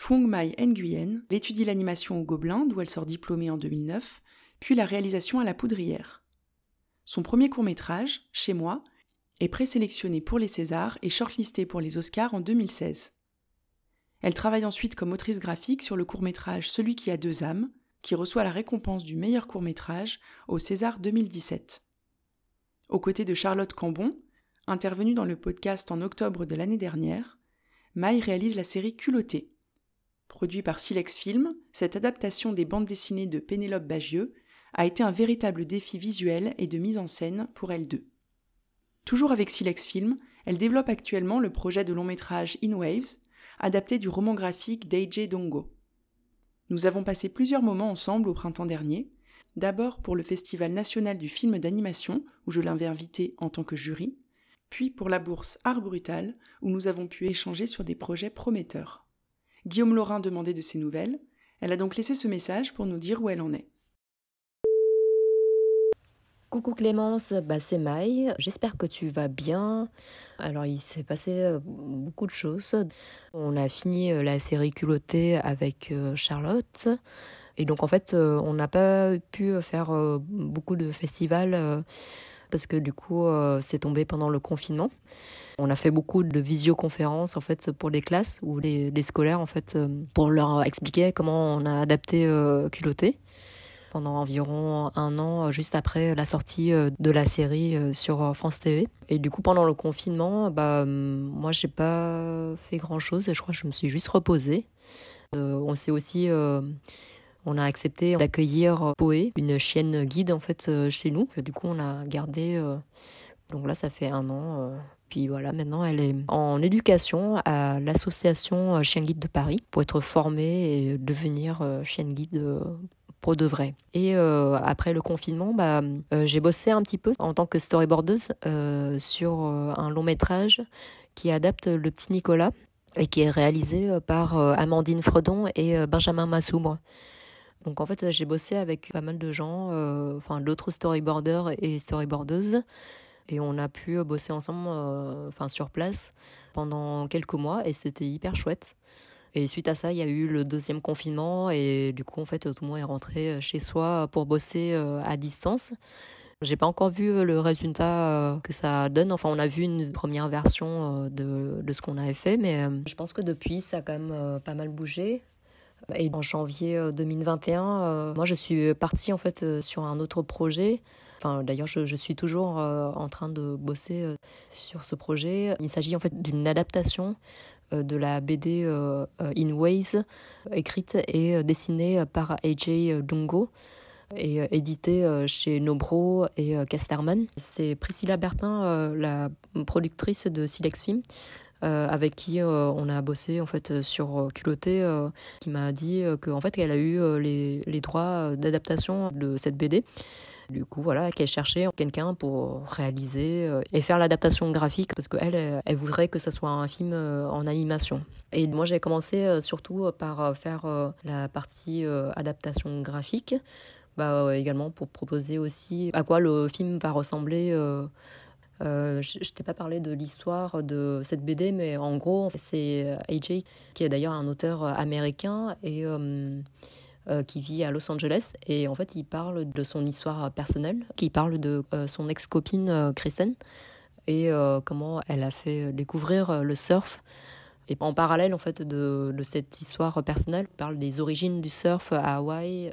Fung Mai Nguyen étudie l'animation au Gobelin, d'où elle sort diplômée en 2009, puis la réalisation à la Poudrière. Son premier court-métrage, Chez moi, est présélectionné pour les Césars et shortlisté pour les Oscars en 2016. Elle travaille ensuite comme autrice graphique sur le court-métrage Celui qui a deux âmes, qui reçoit la récompense du meilleur court-métrage au César 2017. Aux côtés de Charlotte Cambon, intervenue dans le podcast en octobre de l'année dernière, Maï réalise la série Culotté. Produit par Silex Film, cette adaptation des bandes dessinées de Pénélope Bagieux a été un véritable défi visuel et de mise en scène pour elle deux. Toujours avec Silex Film, elle développe actuellement le projet de long métrage In Waves, adapté du roman graphique d'Eije Dongo. Nous avons passé plusieurs moments ensemble au printemps dernier, d'abord pour le Festival national du film d'animation, où je l'avais invité en tant que jury, puis pour la bourse Art Brutal, où nous avons pu échanger sur des projets prometteurs. Guillaume Laurin demandait de ses nouvelles, elle a donc laissé ce message pour nous dire où elle en est. Coucou Clémence, bah c'est Maï, j'espère que tu vas bien. Alors il s'est passé euh, beaucoup de choses. On a fini euh, la série culottée avec euh, Charlotte. Et donc en fait on n'a pas pu faire beaucoup de festivals parce que du coup c'est tombé pendant le confinement. On a fait beaucoup de visioconférences en fait pour les classes ou les scolaires en fait pour leur expliquer comment on a adapté culotté pendant environ un an euh, juste après la sortie euh, de la série euh, sur France TV. Et du coup, pendant le confinement, bah, moi, j'ai pas fait grand chose. Je crois que je me suis juste reposée. on s'est aussi on a accepté d'accueillir Poé, une chienne guide en fait chez nous. Du coup, on a gardé. donc là, ça fait un an. Puis voilà, maintenant, elle est en éducation à l'association Chien Guide de Paris pour être formée et devenir chienne guide pour de vrai. Et euh, après le confinement, bah, euh, j'ai bossé un petit peu en tant que storyboardeuse euh, sur un long métrage qui adapte Le Petit Nicolas et qui est réalisé par Amandine Fredon et Benjamin Massoubre. Donc en fait, j'ai bossé avec pas mal de gens, enfin d'autres storyboarders et storyboardeuses, et on a pu bosser ensemble, enfin sur place pendant quelques mois, et c'était hyper chouette. Et suite à ça, il y a eu le deuxième confinement et du coup, en fait, tout le monde est rentré euh, chez soi pour bosser euh, à distance. J'ai pas encore vu euh, le résultat que ça donne. Enfin, on a vu une première version de, de ce qu'on avait fait, mais je pense que depuis, ça a quand même pas mal bougé. Et en janvier 2021, moi, je suis partie en fait sur un autre projet. Enfin, d'ailleurs, je, suis toujours en train de bosser sur ce projet. Il s'agit en fait d'une adaptation euh, de la BD euh, euh, In Ways, écrite et dessinée par AJ Dungo et édité chez Nobro et Casterman. C'est Priscilla Bertin, la productrice de Silex Film. Avec qui on a bossé en fait sur Culotté, qui m'a dit que en fait qu'elle a eu les, droits d'adaptation de cette BD du coup, voilà, qu'elle cherchait quelqu'un pour réaliser euh, et faire l'adaptation graphique parce qu'elle, elle voudrait que ce soit un film euh, en animation. Et moi, j'ai commencé euh, surtout par faire la partie adaptation graphique, bah, également pour proposer aussi à quoi le film va ressembler. Je, t'ai pas parlé de l'histoire de cette BD, mais en gros, c'est AJ, qui est d'ailleurs un auteur américain, et euh, qui vit à Los Angeles. Et en fait, il parle de son histoire personnelle, qui parle de euh, son ex-copine euh, Kristen et comment elle a fait découvrir le surf. Et en parallèle, en fait, de, de, cette histoire personnelle, il parle des origines du surf à Hawaï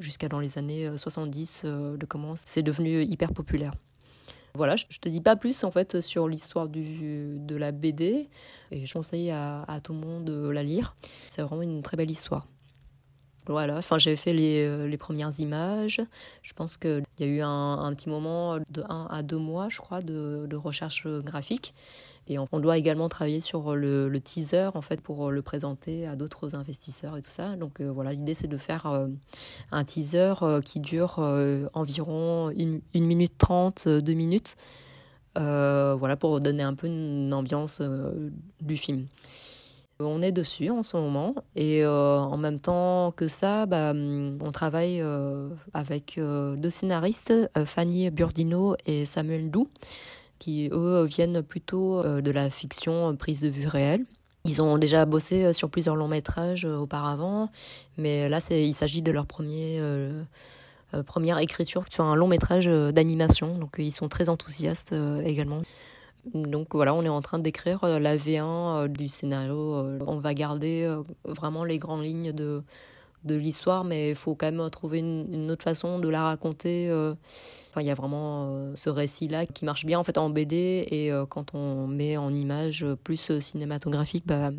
jusqu'à dans les années 70, de comment c'est devenu hyper populaire. Voilà, je, te dis pas plus en fait sur l'histoire de la BD et je conseille à tout le monde de la lire. C'est vraiment une très belle histoire. Voilà, enfin j'ai fait les, les, premières images. Je pense qu'il y a eu un, petit moment de 1 à 2 mois, je crois, de, de recherche graphique. Et on doit également travailler sur le, teaser en fait pour le présenter à d'autres investisseurs et tout ça. Donc euh, voilà, l'idée c'est de faire euh, un teaser euh, qui dure environ 1 minute 30, 2 minutes. voilà pour donner un peu une ambiance du film. On est dessus en ce moment et en même temps que ça, bah, on travaille avec deux scénaristes, Fanny Burdino et Samuel Dou qui eux viennent plutôt euh, de la fiction euh, prise de vue réelle. Ils ont déjà bossé euh, sur plusieurs longs métrages auparavant, mais là il s'agit de leur premier, première écriture sur un long métrage d'animation, donc ils sont très enthousiastes également. Donc voilà, on est en train d'écrire la V1 du scénario. On va garder vraiment les grandes lignes de, de l'histoire, mais il faut quand même trouver une, autre façon de la raconter. Euh. Enfin, il y a vraiment euh, ce récit-là qui marche bien en fait en BD et euh, quand on met en image plus cinématographique, bah,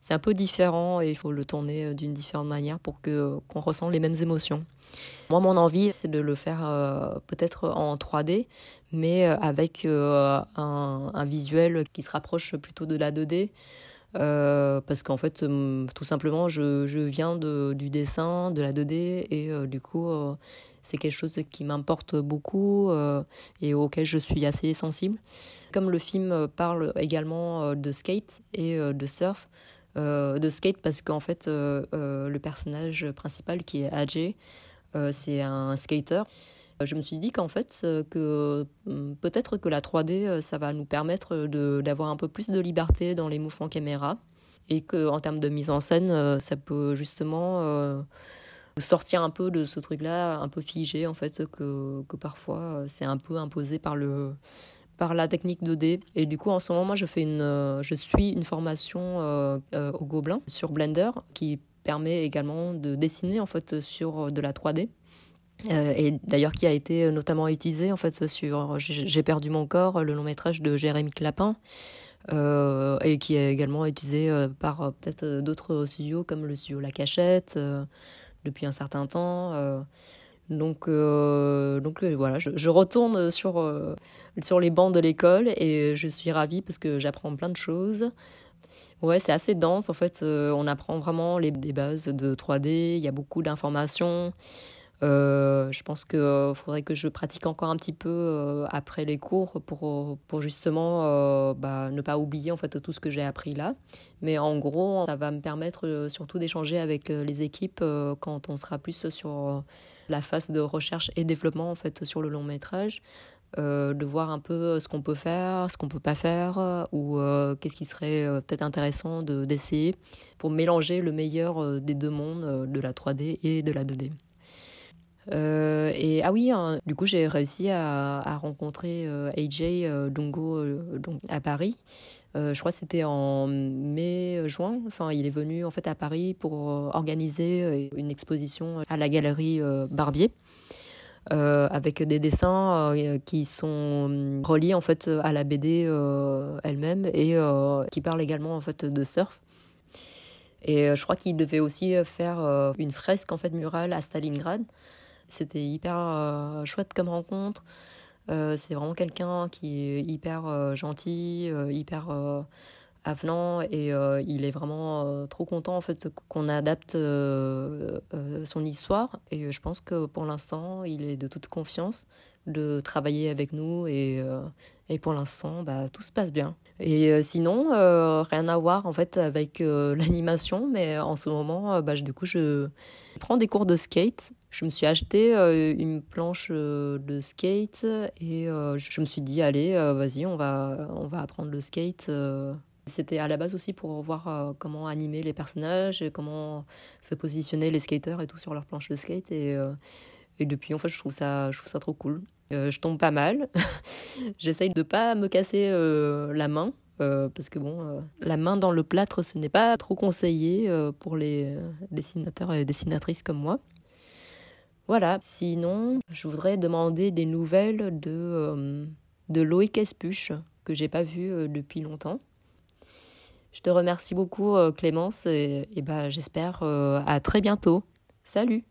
c'est un peu différent et il faut le tourner d'une différente manière pour que qu'on ressent les mêmes émotions. Moi, mon envie, c'est de le faire peut-être en 3D, mais avec un, un, visuel qui se rapproche plutôt de la 2D. Euh, parce qu'en fait, euh, tout simplement, je, je viens de, du dessin, de la 2D, et euh, du coup, c'est quelque chose qui m'importe beaucoup et auquel je suis assez sensible. Comme le film parle également de skate et de surf, de skate parce qu'en fait, le personnage principal qui est Ajay, c'est un skater. Je me suis dit qu'en fait, euh, que hmm, peut-être que la 3D, euh, ça va nous permettre d'avoir un peu plus de liberté dans les mouvements caméra et qu'en termes de mise en scène, euh, ça peut justement sortir un peu de ce truc-là, un peu figé en fait, que, que parfois c'est un peu imposé par le par la technique 2D. Et du coup, en ce moment, moi, je fais une, je suis une formation au Gobelin sur Blender qui permet également de dessiner en fait sur de la 3D. Euh, et d'ailleurs qui a été euh, notamment utilisé en fait sur J'ai perdu mon corps, le long métrage de Jérémy Clapin, euh, et qui est également utilisé euh, par euh, peut-être d'autres studios comme le studio La Cachette depuis un certain temps. donc donc voilà, je, retourne sur sur les bancs de l'école et je suis ravie parce que j'apprends plein de choses. Ouais, c'est assez dense en fait. on apprend vraiment les bases de 3D. Il y a beaucoup d'informations. Euh, je pense qu'il euh, faudrait que je pratique encore un petit peu euh, après les cours pour, justement bah, ne pas oublier en fait tout ce que j'ai appris là. Mais en gros, ça va me permettre surtout d'échanger avec les équipes quand on sera plus sur la phase de recherche et développement en fait sur le long métrage. de voir un peu ce qu'on peut faire, ce qu'on peut pas faire, ou qu'est-ce qui serait peut-être intéressant d'essayer pour mélanger le meilleur des deux mondes, de la 3D et de la 2D. Euh, et ah oui, hein, du coup, j'ai réussi à, rencontrer euh, AJ euh, Dongo à Paris. je crois que c'était en mai-juin. Enfin, il est venu en fait à Paris pour organiser une exposition à la galerie Barbier. avec des dessins qui sont reliés en fait à la BD elle-même et qui parlent également en fait de surf. Et je crois qu'il devait aussi faire une fresque en fait murale à Stalingrad. C'était hyper euh, chouette comme rencontre. Euh, c'est vraiment quelqu'un qui est hyper euh, gentil, hyper avenant et il est vraiment trop content en fait qu'on adapte son histoire et je pense que pour l'instant il est de toute confiance de travailler avec nous et, et pour l'instant bah, tout se passe bien. Et sinon rien à voir en fait avec l'animation mais en ce moment bah, du coup je prends des cours de skate je me suis acheté euh, une planche euh, de skate et euh, je me suis dit allez vas-y on va on va apprendre le skate c'était à la base aussi pour voir comment animer les personnages comment se positionner les skaters et tout sur leur planche de skate et, et depuis en je trouve ça je trouve ça trop cool je tombe pas mal j'essaye de pas me casser la main parce que bon, la main dans le plâtre, ce n'est pas trop conseillé pour les dessinateurs et dessinatrices comme moi. Voilà, sinon, je voudrais demander des nouvelles de, euh, de Loïc Espuche, que j'ai pas vu euh, depuis longtemps. Je te remercie beaucoup, euh, Clémence, et, et bah, j'espère à très bientôt. Salut